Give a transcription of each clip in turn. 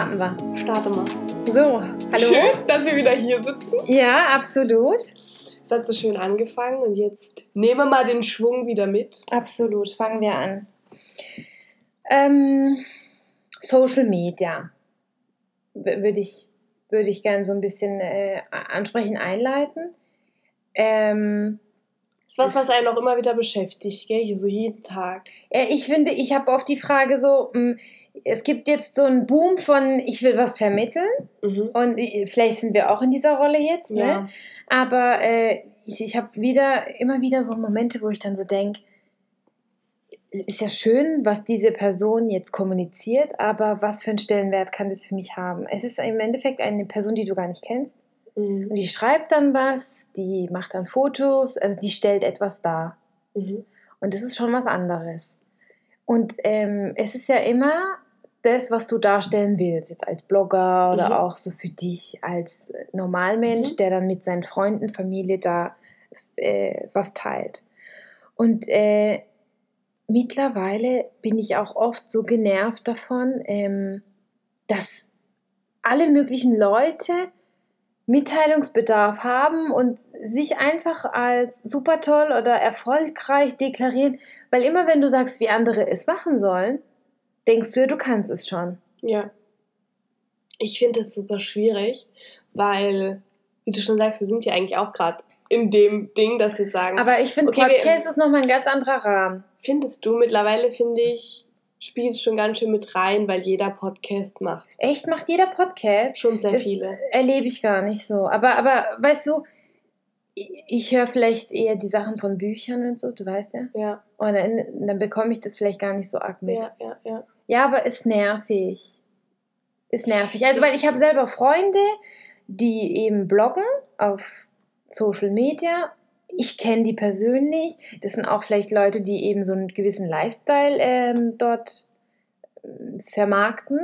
Starten wir. Starte mal. So, hallo. Schön, dass wir wieder hier sitzen. Ja, absolut. Es hat so schön angefangen und jetzt nehmen wir mal den Schwung wieder mit. Absolut. Fangen wir an. Ähm, Social Media würde ich, würd ich gerne so ein bisschen äh, ansprechen, einleiten. Ähm, Das ist was, was einen auch immer wieder beschäftigt, gell? So jeden Tag. äh, ich finde, ich habe oft die Frage so, mh, es gibt jetzt so einen Boom von, ich will was vermitteln. Mhm. Und vielleicht sind wir auch in dieser Rolle jetzt, ne? Ja. Aber äh, ich, ich habe wieder, immer wieder so Momente, wo ich dann so denke, es ist ja schön, was diese Person jetzt kommuniziert, aber was für einen Stellenwert kann das für mich haben? Es ist im Endeffekt eine Person, die du gar nicht kennst. Mhm. Und die schreibt dann was, die macht dann Fotos, also die stellt etwas dar. Mhm. Und das ist schon was anderes. Und ähm, es ist ja immer das, was du darstellen willst, jetzt als Blogger oder Mhm. auch so für dich als Normalmensch, Mhm. der dann mit seinen Freunden, Familie da äh, was teilt. Und äh, mittlerweile bin ich auch oft so genervt davon, ähm, dass alle möglichen Leute Mitteilungsbedarf haben und sich einfach als super toll oder erfolgreich deklarieren, weil immer wenn du sagst, wie andere es machen sollen, denkst du ja, du kannst es schon. Ja. Ich finde es super schwierig, weil, wie du schon sagst, wir sind ja eigentlich auch gerade in dem Ding, dass wir sagen, Aber ich finde, Okay, wir- Podcast ist nochmal ein ganz anderer Rahmen. findest du mittlerweile, finde ich, spielt es schon ganz schön mit rein, weil jeder Podcast macht. Echt, macht jeder Podcast. Schon sehr Das- viele. Erlebe ich gar nicht so. Aber, aber weißt du, ich, ich höre vielleicht eher die Sachen von Büchern und so, du weißt ja. Ja, Und dann, dann bekomme ich das vielleicht gar nicht so arg mit. ja, ja, ja. Ja, aber ist nervig. Ist nervig. Also, weil ich habe selber Freunde, die eben bloggen auf Social Media. Ich kenne die persönlich. Das sind auch vielleicht Leute, die eben so einen gewissen Lifestyle ähm, dort ähm, vermarkten.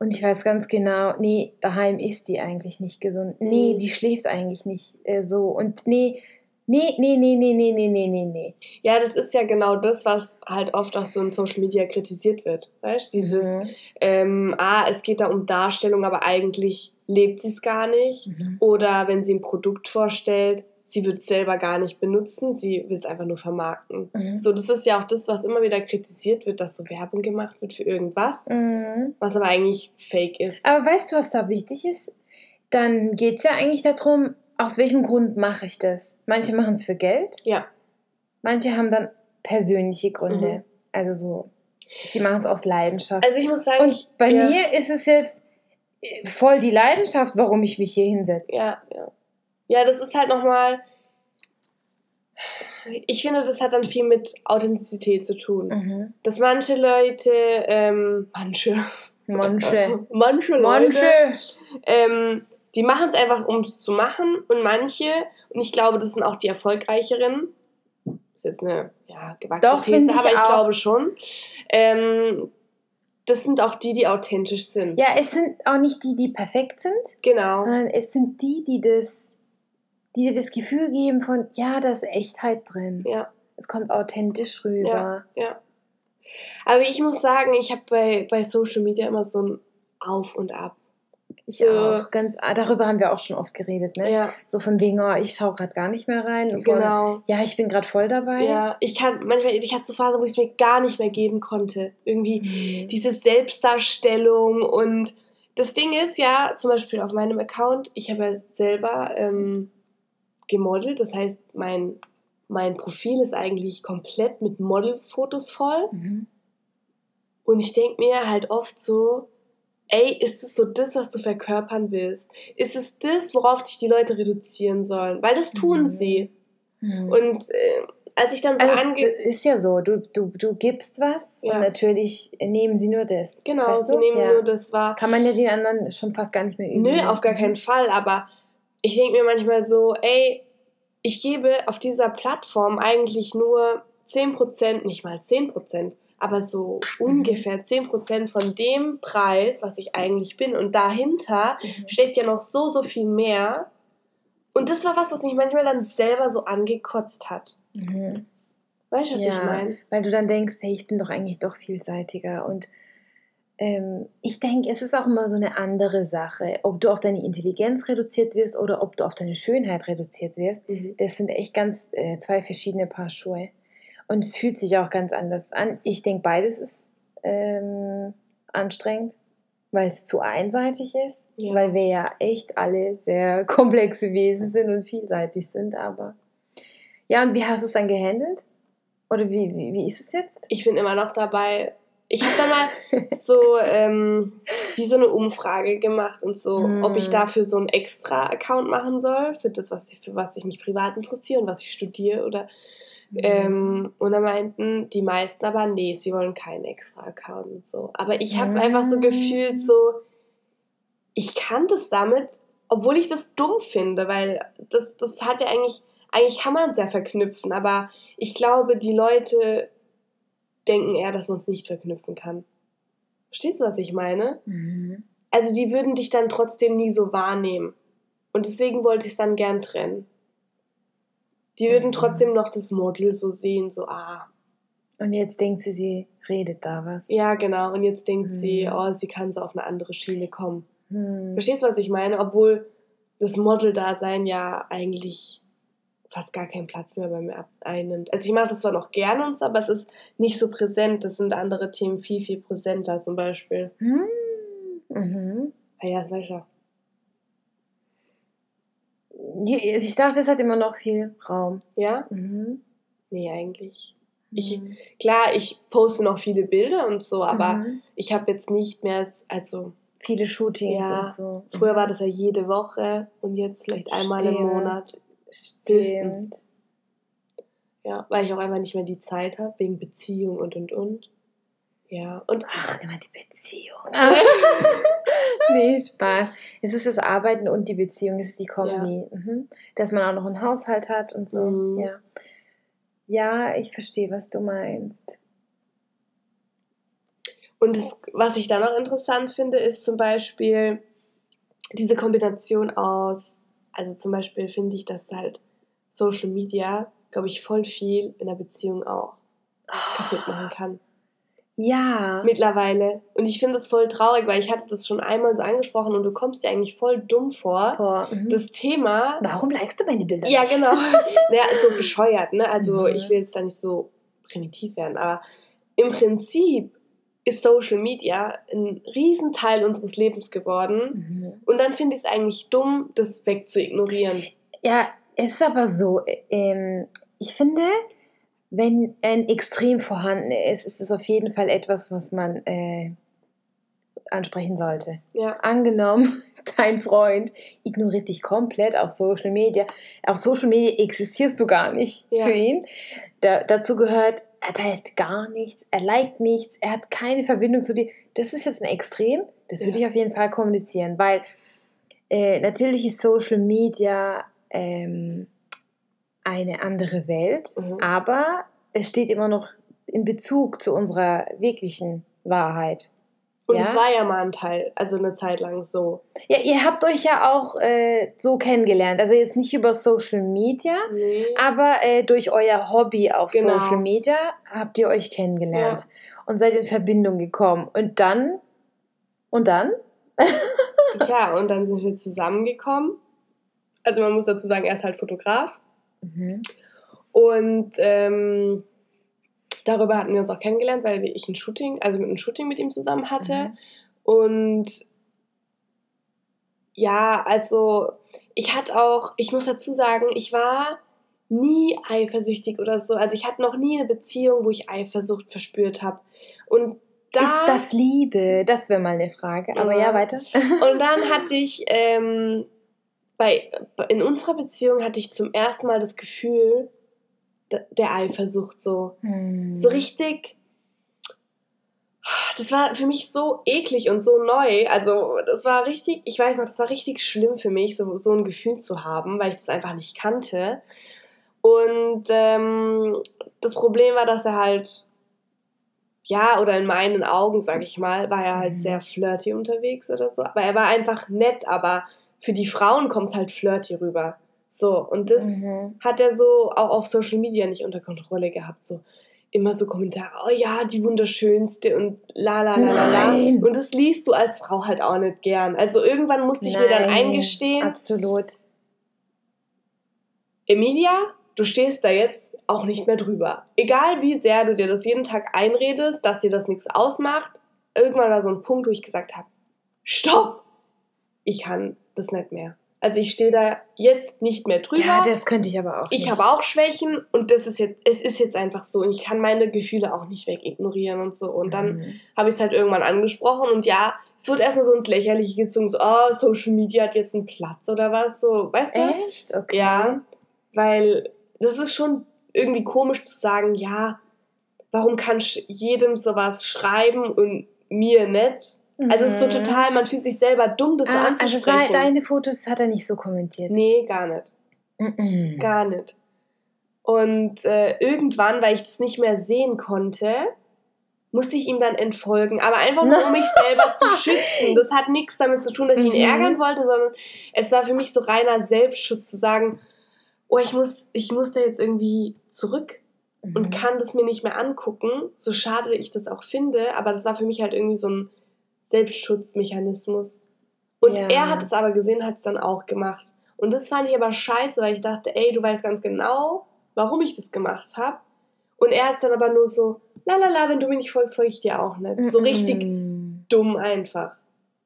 Und ich weiß ganz genau, nee, daheim ist die eigentlich nicht gesund. Nee, Mhm. die schläft eigentlich nicht äh, so. Und nee, nee, nee, nee, nee, nee, nee, nee, nee, nee. Ja, das ist ja genau das, was halt oft auch so in Social Media kritisiert wird. Weißt du, dieses, Mhm. ähm, ah, es geht da um Darstellung, aber eigentlich lebt sie es gar nicht. Mhm. Oder wenn sie ein Produkt vorstellt, sie wird es selber gar nicht benutzen, sie will es einfach nur vermarkten. Mhm. So, das ist ja auch das, was immer wieder kritisiert wird, dass so Werbung gemacht wird für irgendwas, Mhm. was aber eigentlich fake ist. Aber weißt du, was da wichtig ist? Dann geht es ja eigentlich darum, aus welchem Grund mache ich das? Manche machen es für Geld, ja, manche haben dann persönliche Gründe. Mhm. Also so, sie machen es aus Leidenschaft. also ich muss sagen, Und ich, bei ja, mir ist es jetzt äh, voll die Leidenschaft, warum ich mich hier hinsetze. Ja, ja. Ja, das ist halt nochmal. Ich finde, das hat dann viel mit Authentizität zu tun. Mhm. Dass manche Leute, ähm, manche, Manche. manche Leute, Manche. ähm, die machen es einfach, um es zu machen und manche, und ich glaube, das sind auch die erfolgreicheren, ist jetzt eine ja, gewagte Doch, These, ich aber ich auch. glaube schon, ähm, das sind auch die, die authentisch sind. Ja, es sind auch nicht die, die perfekt sind, Genau. sondern es sind die, die das, die dir das Gefühl geben von, ja, da ist Echtheit drin. Ja. Es kommt authentisch rüber. Ja. Aber ich muss sagen, ich habe bei, bei Social Media immer so ein Auf und Ab. Ich So. auch. Ganz, ah, darüber haben wir auch schon oft geredet, ne? Ja, So von wegen, oh, ich schaue gerade gar nicht mehr rein. Von, genau. Ja, ich bin gerade voll dabei. Ja, ich kann manchmal, ich hatte so Phasen, wo ich es mir gar nicht mehr geben konnte. Irgendwie Mhm. diese Selbstdarstellung und das Ding ist ja, zum Beispiel auf meinem Account, ich habe ja selber ähm, gemodelt, das heißt, mein, mein Profil ist eigentlich komplett mit Modelfotos voll. Mhm. Und ich denke mir halt oft so, ey, ist es so das, was du verkörpern willst? Ist es das, worauf dich die Leute reduzieren sollen? Weil das tun Mhm. sie. Mhm. Und äh, als ich dann so also, ange... ist ja so, du, du, du gibst was Ja. und natürlich nehmen sie nur das. Genau, weißt sie du? nehmen Ja. nur das wahr. Kann man ja den anderen schon fast gar nicht mehr üben. Nö, ne? auf gar keinen Fall, aber ich denke mir manchmal so, ey, ich gebe auf dieser Plattform eigentlich nur 10%, nicht mal 10%, aber so ungefähr 10% von dem Preis, was ich eigentlich bin. Und dahinter Mhm. steckt ja noch so, so viel mehr. Und das war was, was mich manchmal dann selber so angekotzt hat. Mhm. Weißt du, was Ja. ich meine? Weil du dann denkst, hey, ich bin doch eigentlich doch vielseitiger und ähm, ich denke, es ist auch immer so eine andere Sache, ob du auf deine Intelligenz reduziert wirst oder ob du auf deine Schönheit reduziert wirst. Mhm. Das sind echt ganz äh, zwei verschiedene Paar Schuhe. Und es fühlt sich auch ganz anders an. Ich denke, beides ist ähm, anstrengend, weil es zu einseitig ist. Ja. Weil wir ja echt alle sehr komplexe Wesen sind und vielseitig sind. Aber ja, und wie hast du es dann gehandelt? Oder wie, wie, wie ist es jetzt? Ich bin immer noch dabei. Ich habe da mal so ähm, wie so eine Umfrage gemacht und so, Hm. ob ich dafür so einen extra Account machen soll, für das, was ich, für was ich mich privat interessiere und was ich studiere oder ähm, und da meinten die meisten aber, nee, sie wollen keinen extra Account und so. Aber ich habe einfach so gefühlt, so, ich kann das damit, obwohl ich das dumm finde, weil das, das hat ja eigentlich, eigentlich kann man es ja verknüpfen, aber ich glaube, die Leute denken eher, dass man es nicht verknüpfen kann. Verstehst du, was ich meine? Mhm. Also die würden dich dann trotzdem nie so wahrnehmen. Und deswegen wollte ich es dann gern trennen. Die würden Mhm. trotzdem noch das Model so sehen, so, ah, Und jetzt denkt sie, sie redet da was. ja, genau. Und jetzt denkt sie, Mhm. oh, sie kann so auf eine andere Schiene kommen. Hm. Verstehst du, was ich meine? Obwohl das Model-Dasein ja eigentlich fast gar keinen Platz mehr bei mir einnimmt. Also ich mache das zwar noch gerne und so, aber es ist nicht so präsent. Das sind andere Themen viel, viel präsenter. Zum Beispiel, Hm. Mhm. ah ja, das weiß ich ja. Je- Ich dachte, es hat immer noch viel Raum. Ja? Mhm. Nee, eigentlich. Ich, Mhm. klar, ich poste noch viele Bilder und so, aber Mhm. ich habe jetzt nicht mehr, also viele Shootings Ja, und so. früher war das ja jede Woche und jetzt vielleicht einmal im Stimmt. Monat. Stimmt. höchstens. Ja, weil ich auch einfach nicht mehr die Zeit habe, wegen Beziehung und und und. Ja, und Ach, immer die Beziehung. nee, Spaß. Es ist das Arbeiten und die Beziehung, es ist die Kombi. Mhm. Dass man auch noch einen Haushalt hat und so. Mhm. Ja. ja, ich verstehe, was du meinst. Und das, was ich dann auch interessant finde, ist zum Beispiel diese Kombination aus, also zum Beispiel finde ich, dass halt Social Media, glaube ich, voll viel in der Beziehung auch kaputt machen kann. Ja. Mittlerweile. Und ich finde das voll traurig, weil ich hatte das schon einmal so angesprochen und du kommst dir eigentlich voll dumm vor. Boah, mhm. Das Thema Warum likest du meine Bilder? Ja, genau. ja, so bescheuert, ne? Also Mhm. ich will jetzt da nicht so primitiv werden, aber im Prinzip ist Social Media ein Riesenteil unseres Lebens geworden. Mhm. Und dann finde ich es eigentlich dumm, das wegzuignorieren. Ja, es ist aber so, ähm, ich finde, wenn ein Extrem vorhanden ist, ist es auf jeden Fall etwas, was man äh, ansprechen sollte. Ja. Angenommen, dein Freund ignoriert dich komplett auf Social Media. Auf Social Media existierst du gar nicht Ja. für ihn. Da, dazu gehört, er teilt gar nichts, er liked nichts, er hat keine Verbindung zu dir. Das ist jetzt ein Extrem, das würde Ja. ich auf jeden Fall kommunizieren, weil äh, natürlich ist Social Media ähm, eine andere Welt, Mhm. aber es steht immer noch in Bezug zu unserer wirklichen Wahrheit. Und Ja. es war ja mal ein Teil, also eine Zeit lang so. Ja, ihr habt euch ja auch äh, so kennengelernt. Also jetzt nicht über Social Media, Nee. aber äh, durch euer Hobby auf Genau. Social Media habt ihr euch kennengelernt und seid in Verbindung gekommen. Und dann? Und dann? Ja, und dann sind wir zusammengekommen. Also man muss dazu sagen, er ist halt Fotograf. Mhm. Und ähm, darüber hatten wir uns auch kennengelernt, weil ich ein Shooting, also mit einem Shooting mit ihm zusammen hatte. Mhm. Und ja, also ich hatte auch, ich muss dazu sagen, ich war nie eifersüchtig oder so. Also ich hatte noch nie eine Beziehung, wo ich Eifersucht verspürt habe. Und da, Ist das Liebe? Das wäre mal eine Frage. Aber ja, Ja. weiter. und dann hatte ich ähm, bei, in unserer Beziehung hatte ich zum ersten Mal das Gefühl der Eifersucht so. Hm. So richtig. Das war für mich so eklig und so neu. Also, das war richtig, ich weiß noch, das war richtig schlimm für mich, so, so ein Gefühl zu haben, weil ich das einfach nicht kannte. Und ähm, das Problem war, dass er halt, ja, oder in meinen Augen, sag ich mal, war er halt Mhm. sehr flirty unterwegs oder so. Aber er war einfach nett, aber für die Frauen kommt es halt flirty rüber. So, und das Mhm. hat er so auch auf Social Media nicht unter Kontrolle gehabt. So, immer so Kommentare, oh ja, die wunderschönste und la la la la la. Und das liest du als Frau halt auch nicht gern. Also irgendwann musste ich Nein, mir dann eingestehen. Absolut. Emilia, du stehst da jetzt auch nicht mehr drüber. Egal wie sehr du dir das jeden Tag einredest, dass dir das nichts ausmacht, irgendwann war so ein Punkt, wo ich gesagt habe, stopp, ich kann das nicht mehr. Also ich stehe da jetzt nicht mehr drüber. Ja, das könnte ich aber auch. Ich habe auch Schwächen und das ist jetzt, es ist jetzt einfach so und ich kann meine Gefühle auch nicht wegignorieren und so. Und dann mhm. habe ich es halt irgendwann angesprochen und ja, es wird erstmal so ins Lächerliche gezogen, so, oh, Social Media hat jetzt einen Platz oder was, so, weißt du? Echt? Okay. Ja, weil das ist schon irgendwie komisch zu sagen, ja, warum kann ich jedem sowas schreiben und mir nicht? Also es ist so mhm. total, man fühlt sich selber dumm, das ah, so anzusprechen. Also deine Fotos hat er nicht so kommentiert? Nee, gar nicht. Mhm. Gar nicht. Und äh, irgendwann, weil ich das nicht mehr sehen konnte, musste ich ihm dann entfolgen. Aber einfach nur, um mich selber zu schützen. Das hat nichts damit zu tun, dass ich ihn mhm. ärgern wollte, sondern es war für mich so reiner Selbstschutz zu sagen, oh, ich muss, ich muss da jetzt irgendwie zurück mhm. und kann das mir nicht mehr angucken, so schade ich das auch finde, aber das war für mich halt irgendwie so ein Selbstschutzmechanismus. Und ja. er hat es aber gesehen, hat es dann auch gemacht. Und das fand ich aber scheiße, weil ich dachte, ey, du weißt ganz genau, warum ich das gemacht habe. Und er hat dann aber nur so, la la la, wenn du mir nicht folgst, folge ich dir auch nicht. So richtig dumm einfach.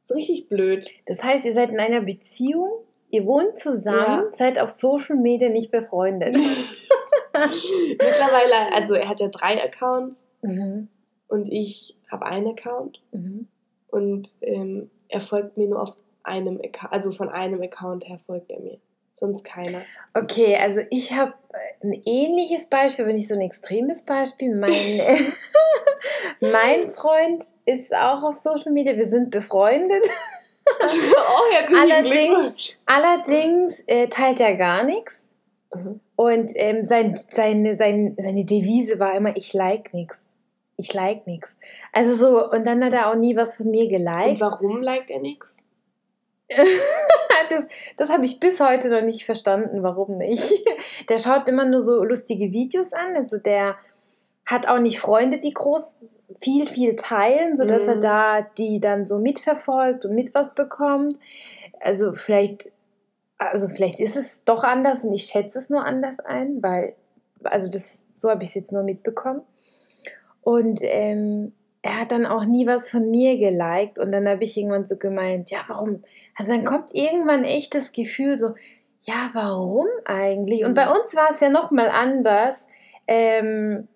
So richtig blöd. Das heißt, ihr seid in einer Beziehung, ihr wohnt zusammen, ja. seid auf Social Media nicht befreundet. Mittlerweile, also er hat ja drei Accounts mhm. und ich habe einen Account. Mhm. Und ähm, er folgt mir nur auf einem Account, also von einem Account her folgt er mir. Sonst keiner. Okay, also ich habe ein ähnliches Beispiel, aber nicht so ein extremes Beispiel. Mein, mein Freund ist auch auf Social Media. Wir sind befreundet. oh, allerdings allerdings äh, teilt er gar nichts. Mhm. Und ähm, sein, seine, sein, seine Devise war immer, ich like nichts ich like nichts. Also so, und dann hat er auch nie was von mir geliked. Und warum liked er nichts? das das habe ich bis heute noch nicht verstanden, warum nicht. Der schaut immer nur so lustige Videos an. Also der hat auch nicht Freunde, die groß viel, viel teilen, sodass mm. er mhm. da die dann so mitverfolgt und mit was bekommt. Also vielleicht, also vielleicht ist es doch anders und ich schätze es nur anders ein, weil, also das, so habe ich es jetzt nur mitbekommen. Und ähm, er hat dann auch nie was von mir geliked. Und dann habe ich irgendwann so gemeint, ja, warum? Also dann kommt irgendwann echt das Gefühl so, ja, warum eigentlich? Und bei uns war es ja nochmal anders, ähm,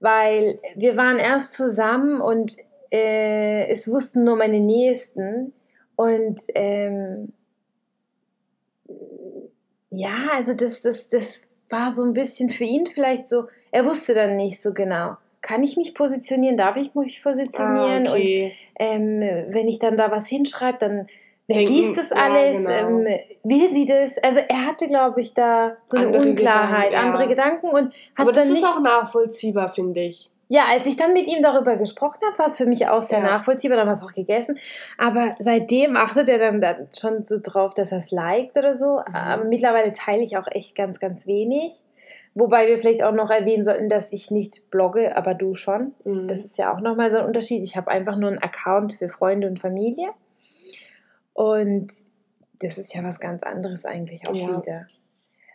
weil wir waren erst zusammen und äh, es wussten nur meine Nächsten. Und ähm, ja, also das, das, das war so ein bisschen für ihn vielleicht so, er wusste dann nicht so genau kann ich mich positionieren, darf ich mich positionieren? Ah, okay. Und ähm, wenn ich dann da was hinschreibe, dann wer Denken, liest das alles? Ja, genau. ähm, will sie das? Also er hatte, glaube ich, da so eine andere Unklarheit, Gedanken, andere Gedanken und hat Aber das dann ist auch nachvollziehbar, finde ich. Ja, als ich dann mit ihm darüber gesprochen habe, war es für mich auch sehr ja. nachvollziehbar, dann war es auch gegessen. Aber seitdem achtet er dann, dann schon so drauf, dass er es liked oder so. Mhm. Aber mittlerweile teile ich auch echt ganz, ganz wenig. Wobei wir vielleicht auch noch erwähnen sollten, dass ich nicht blogge, aber du schon. Mhm. Das ist ja auch nochmal so ein Unterschied. Ich habe einfach nur einen Account für Freunde und Familie. Und das ist ja was ganz anderes eigentlich auch ja. wieder.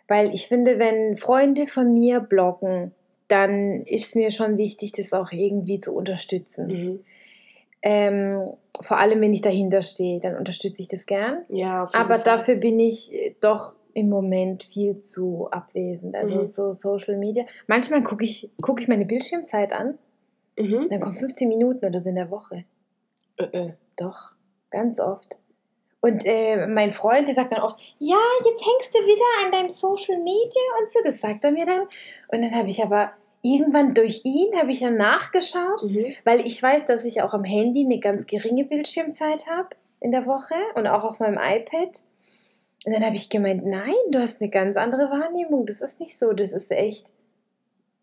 Weil ich finde, wenn Freunde von mir bloggen, dann ist mir schon wichtig, das auch irgendwie zu unterstützen. Mhm. Ähm, vor allem, wenn ich dahinter stehe, dann unterstütze ich das gern. Ja, Aber Fall. dafür bin ich doch im Moment viel zu abwesend. Also mhm. so Social Media. Manchmal gucke ich, guck ich meine Bildschirmzeit an. Mhm. Dann kommen 15 Minuten oder so in der Woche. Äh, äh. Doch, ganz oft. Und äh, mein Freund, der sagt dann oft, ja, jetzt hängst du wieder an deinem Social Media und so. Das sagt er mir dann. Und dann habe ich aber irgendwann durch ihn habe ich dann nachgeschaut, mhm. weil ich weiß, dass ich auch am Handy eine ganz geringe Bildschirmzeit habe in der Woche und auch auf meinem iPad. Und dann habe ich gemeint, nein, du hast eine ganz andere Wahrnehmung. Das ist nicht so. Das ist echt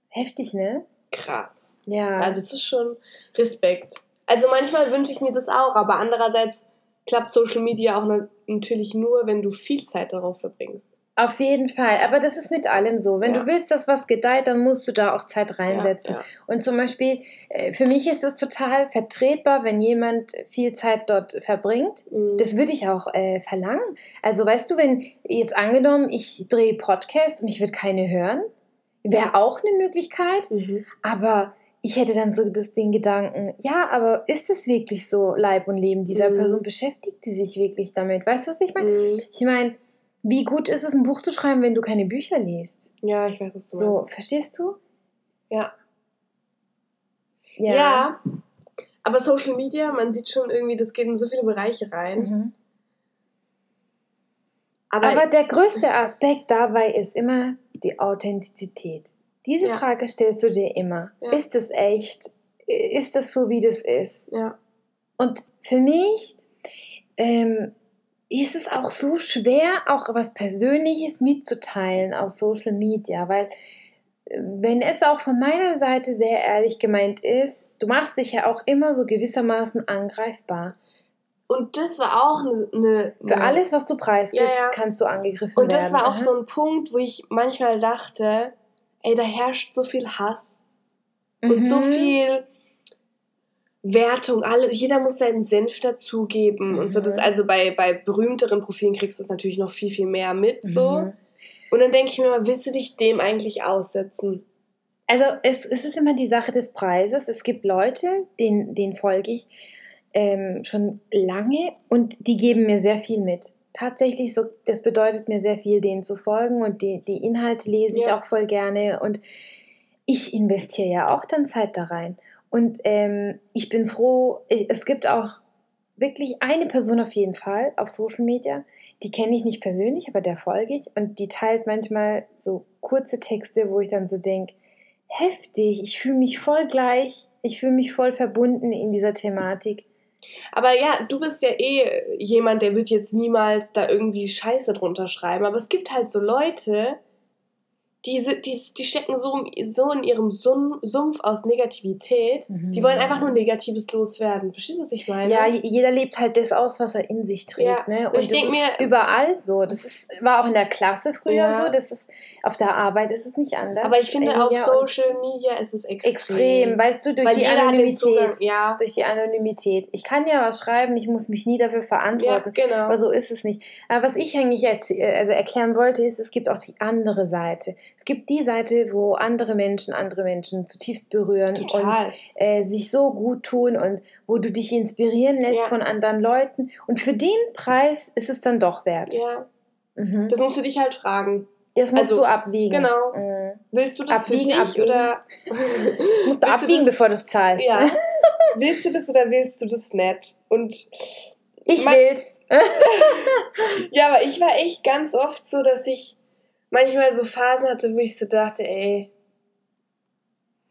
heftig, ne? Krass. Ja. Ja, das ist schon Respekt. Also manchmal wünsche ich mir das auch, aber andererseits klappt Social Media auch natürlich nur, wenn du viel Zeit darauf verbringst. Auf jeden Fall, aber das ist mit allem so. Wenn Ja. du willst, dass was gedeiht, dann musst du da auch Zeit reinsetzen. Ja, ja. Und zum Beispiel, äh, für mich ist es total vertretbar, wenn jemand viel Zeit dort verbringt. Mhm. Das würde ich auch äh, verlangen. Also weißt du, wenn jetzt angenommen, ich drehe Podcast und ich würde keine hören, wäre auch eine Möglichkeit. Mhm. Aber ich hätte dann so das, den Gedanken, ja, aber ist es wirklich so Leib und Leben dieser Mhm. Person? Beschäftigt die sich wirklich damit? Weißt du, was ich meine? Mhm. Ich meine, wie gut ist es, ein Buch zu schreiben, wenn du keine Bücher liest? Ja, ich weiß, was du So, meinst. verstehst du? Ja. Ja. aber Social Media, man sieht schon irgendwie, das geht in so viele Bereiche rein. Mhm. Aber, Aber der größte Aspekt dabei ist immer die Authentizität. Diese Ja. Frage stellst du dir immer. Ja. Ist es echt? Ist das so, wie das ist? ja. Und für mich ähm, ist es auch so schwer, auch was Persönliches mitzuteilen auf Social Media, weil äh, wenn es auch von meiner Seite sehr ehrlich gemeint ist, du machst dich ja auch immer so gewissermaßen angreifbar. Und das war auch eine. eine Für alles, was du preisgibst, Ja, ja. kannst du angegriffen Und werden. das war auch Aha. so ein Punkt, wo ich manchmal dachte, ey, da herrscht so viel Hass und so Mhm. viel Wertung. Alle, jeder muss seinen Senf dazugeben und so. Das, Mhm. also bei, bei berühmteren Profilen kriegst du es natürlich noch viel, viel mehr mit. So. Mhm. Und dann denke ich mir mal, willst du dich dem eigentlich aussetzen? Also es, es ist immer die Sache des Preises. Es gibt Leute, denen, denen folge ich ähm, schon lange und die geben mir sehr viel mit. Tatsächlich, so, das bedeutet mir sehr viel, denen zu folgen und die, die Inhalte lese ich Ja. auch voll gerne und ich investiere ja auch dann Zeit da rein. Und ähm, ich bin froh, es gibt auch wirklich eine Person auf jeden Fall auf Social Media, die kenne ich nicht persönlich, aber der folge ich und die teilt manchmal so kurze Texte, wo ich dann so denke, heftig, ich fühle mich voll gleich, ich fühle mich voll verbunden in dieser Thematik. Aber ja, du bist ja eh jemand, der wird jetzt niemals da irgendwie Scheiße drunter schreiben. Aber es gibt halt so Leute, die, die, die stecken so, so in ihrem Sum- Sumpf aus Negativität. Mhm. Die wollen einfach nur Negatives loswerden. Verstehst du, was ich meine? Ja, jeder lebt halt das aus, was er in sich trägt. Ja, Ne? und ich das denk ist mir- überall so. Das ist, war auch in der Klasse früher Ja. so. Das ist, auf der Arbeit ist es nicht anders. Aber ich finde, auf Emilia, und Social Media ist es extrem. extrem, weißt du, durch Weil die den Zugang. Anonymität. Ja, Durch die Anonymität. Ich kann ja was schreiben, ich muss mich nie dafür ja, verantworten. genau. Aber so ist es nicht. Aber was ich eigentlich erz- also erklären wollte, ist, es gibt auch die andere Seite. Es gibt die Seite, wo andere Menschen andere Menschen zutiefst berühren und Total. äh, sich so gut tun und wo du dich inspirieren lässt Ja. von anderen Leuten. Und für den Preis ist es dann doch wert. Ja, Mhm. das musst du dich halt fragen. Das musst also, du abwiegen. genau. Mhm. Willst du das Abwiegen, für dich abwiegen. oder Musst du abwiegen, das- bevor du es zahlst. Ja. willst du das oder willst du das nicht? Und Ich Mein- will's. ja, aber ich war echt ganz oft so, dass ich manchmal so Phasen hatte, wo ich so dachte, ey,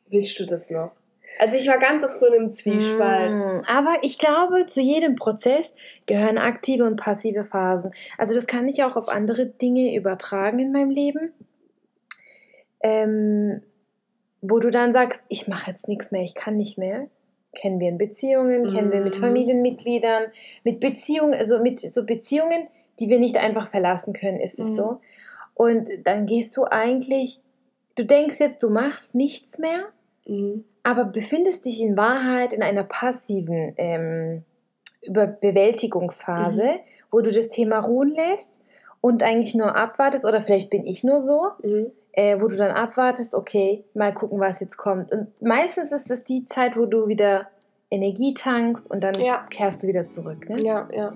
willst du das noch? Also ich war ganz auf so einem Zwiespalt. Mm, Aber ich glaube, zu jedem Prozess gehören aktive und passive Phasen. Also das kann ich auch auf andere Dinge übertragen in meinem Leben. Ähm, wo du dann sagst, ich mache jetzt nichts mehr, ich kann nicht mehr. Kennen wir in Beziehungen, kennen wir mit Mhm. Familienmitgliedern, mit Beziehungen, also mit so Beziehungen, die wir nicht einfach verlassen können, ist es Mhm. so. Und dann gehst du eigentlich, du denkst jetzt, du machst nichts mehr, Mhm. aber befindest dich in Wahrheit in einer passiven ähm, Bewältigungsphase, Mhm. wo du das Thema ruhen lässt und eigentlich nur abwartest, oder vielleicht bin ich nur so, Mhm. äh, wo du dann abwartest, okay, mal gucken, was jetzt kommt. Und meistens ist es die Zeit, wo du wieder Energie tankst und dann Ja. kehrst du wieder zurück. Ne? Ja, ja.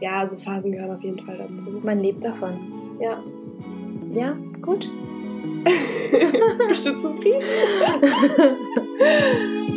Ja, so Phasen gehören auf jeden Fall dazu. Man lebt davon. Ja. Ja, gut. Bist du zufrieden?